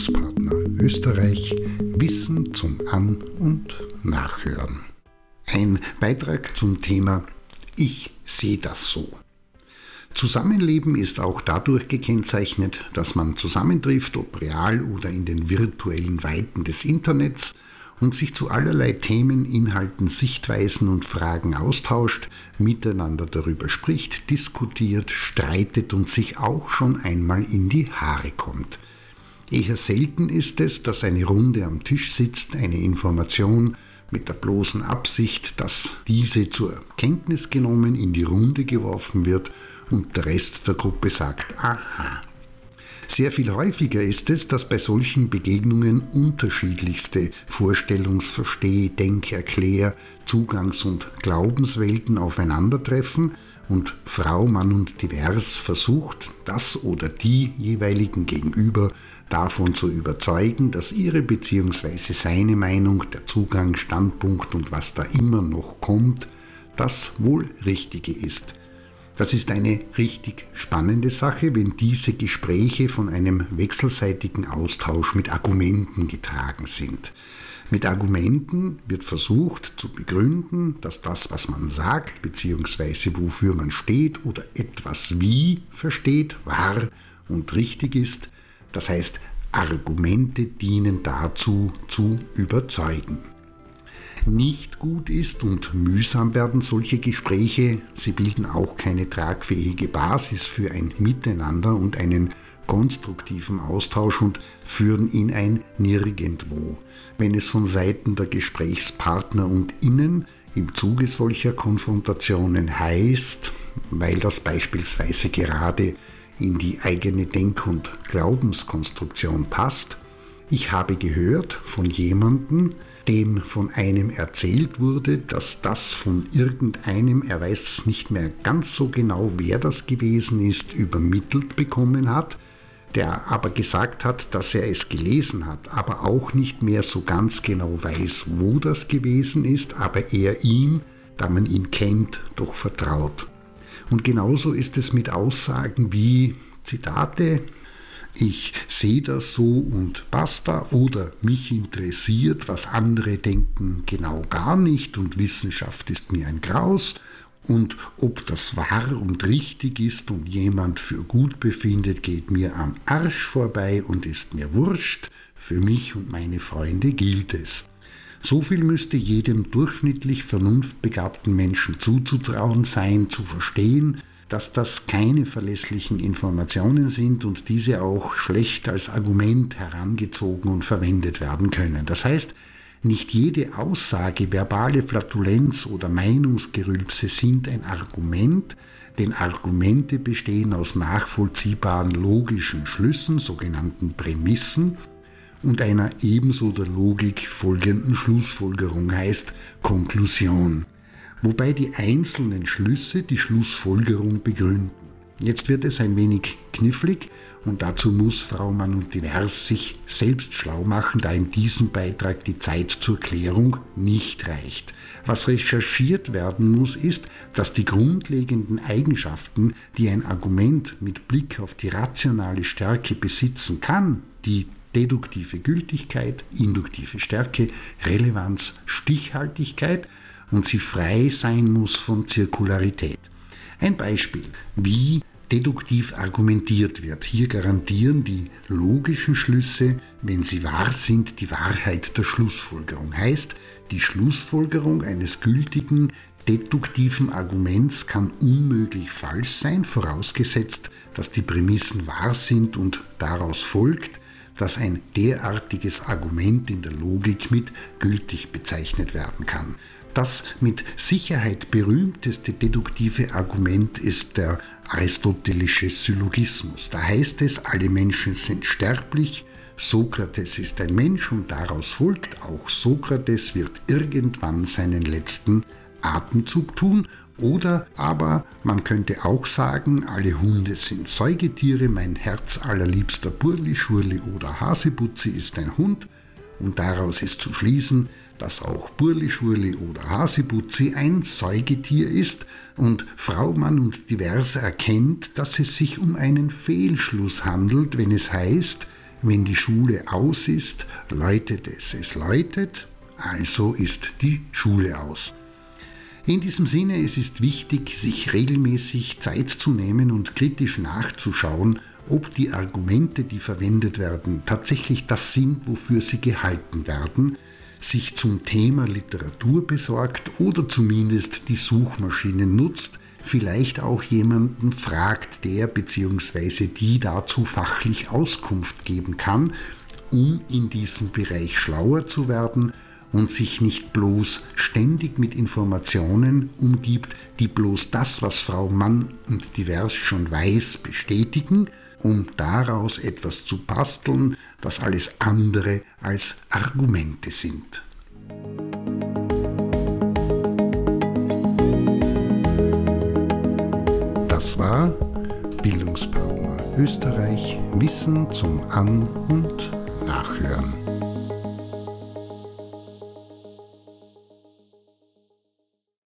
Bildungspartner Österreich Wissen zum An- und Nachhören. Ein Beitrag zum Thema Ich sehe das so. Zusammenleben ist auch dadurch gekennzeichnet, dass man zusammentrifft, ob real oder in den virtuellen Weiten des Internets, und sich zu allerlei Themen, Inhalten, Sichtweisen und Fragen austauscht, miteinander darüber spricht, diskutiert, streitet und sich auch schon einmal in die Haare kommt. Eher selten ist es, dass eine Runde am Tisch sitzt, eine Information mit der bloßen Absicht, dass diese zur Kenntnis genommen in die Runde geworfen wird und der Rest der Gruppe sagt, aha, sehr viel häufiger ist es, dass bei solchen Begegnungen unterschiedlichste Vorstellungs-, Versteh-, Denk-, Erklär-, Zugangs- und Glaubenswelten aufeinandertreffen und Frau, Mann und Divers versucht, das oder die jeweiligen Gegenüber davon zu überzeugen, dass ihre bzw. seine Meinung, der Zugang, Standpunkt und was da immer noch kommt, das wohl Richtige ist. Das ist eine richtig spannende Sache, wenn diese Gespräche von einem wechselseitigen Austausch mit Argumenten getragen sind. Mit Argumenten wird versucht zu begründen, dass das, was man sagt, bzw. wofür man steht oder etwas wie versteht, wahr und richtig ist. Das heißt, Argumente dienen dazu, zu überzeugen nicht gut ist und mühsam werden solche Gespräche. Sie bilden auch keine tragfähige Basis für ein Miteinander und einen konstruktiven Austausch und führen in ein Nirgendwo. Wenn es von Seiten der Gesprächspartner und Innen im Zuge solcher Konfrontationen heißt, weil das beispielsweise gerade in die eigene Denk- und Glaubenskonstruktion passt, ich habe gehört von jemandem, dem von einem erzählt wurde, dass das von irgendeinem, er weiß nicht mehr ganz so genau, wer das gewesen ist, übermittelt bekommen hat, der aber gesagt hat, dass er es gelesen hat, aber auch nicht mehr so ganz genau weiß, wo das gewesen ist, aber er ihm, da man ihn kennt, doch vertraut. Und genauso ist es mit Aussagen wie Zitate, ich sehe das so und basta. Oder mich interessiert, was andere denken, genau gar nicht. Und Wissenschaft ist mir ein Graus. Und ob das wahr und richtig ist und jemand für gut befindet, geht mir am Arsch vorbei und ist mir wurscht, für mich und meine Freunde gilt es. So viel müsste jedem durchschnittlich vernunftbegabten Menschen zuzutrauen sein, zu verstehen, dass das keine verlässlichen Informationen sind und diese auch schlecht als Argument herangezogen und verwendet werden können. Das heißt, nicht jede Aussage, verbale Flatulenz oder Meinungsgerülpse sind ein Argument, denn Argumente bestehen aus nachvollziehbaren logischen Schlüssen, sogenannten Prämissen, und einer ebenso der Logik folgenden Schlussfolgerung heißt Konklusion wobei die einzelnen Schlüsse die Schlussfolgerung begründen. Jetzt wird es ein wenig knifflig und dazu muss Frau Divers sich selbst schlau machen, da in diesem Beitrag die Zeit zur Klärung nicht reicht. Was recherchiert werden muss, ist, dass die grundlegenden Eigenschaften, die ein Argument mit Blick auf die rationale Stärke besitzen kann, die deduktive Gültigkeit, induktive Stärke, Relevanz, Stichhaltigkeit und sie frei sein muss von Zirkularität. Ein Beispiel, wie deduktiv argumentiert wird. Hier garantieren die logischen Schlüsse, wenn sie wahr sind, die Wahrheit der Schlussfolgerung. Heißt, die Schlussfolgerung eines gültigen deduktiven Arguments kann unmöglich falsch sein, vorausgesetzt, dass die Prämissen wahr sind und daraus folgt, dass ein derartiges Argument in der Logik mit gültig bezeichnet werden kann. Das mit Sicherheit berühmteste deduktive Argument ist der aristotelische Syllogismus. Da heißt es, alle Menschen sind sterblich, Sokrates ist ein Mensch und daraus folgt, auch Sokrates wird irgendwann seinen letzten Atemzug tun. Oder aber man könnte auch sagen, alle Hunde sind Säugetiere, mein Herz allerliebster Burli, Schurli oder Hasebutzi ist ein Hund. Und daraus ist zu schließen, dass auch Burli-Schurli oder Hasibutzi ein Säugetier ist und Frau Mann und Diverse erkennt, dass es sich um einen Fehlschluss handelt, wenn es heißt, wenn die Schule aus ist, läutet es, es läutet, also ist die Schule aus. In diesem Sinne, es ist wichtig, sich regelmäßig Zeit zu nehmen und kritisch nachzuschauen, ob die Argumente, die verwendet werden, tatsächlich das sind, wofür sie gehalten werden, sich zum Thema Literatur besorgt oder zumindest die Suchmaschine nutzt, vielleicht auch jemanden fragt, der bzw. die dazu fachlich Auskunft geben kann, um in diesem Bereich schlauer zu werden und sich nicht bloß ständig mit Informationen umgibt, die bloß das, was Frau Mann und divers schon weiß, bestätigen, um daraus etwas zu basteln, das alles andere als Argumente sind. Das war Bildungspartner Österreich Wissen zum An- und Nachhören.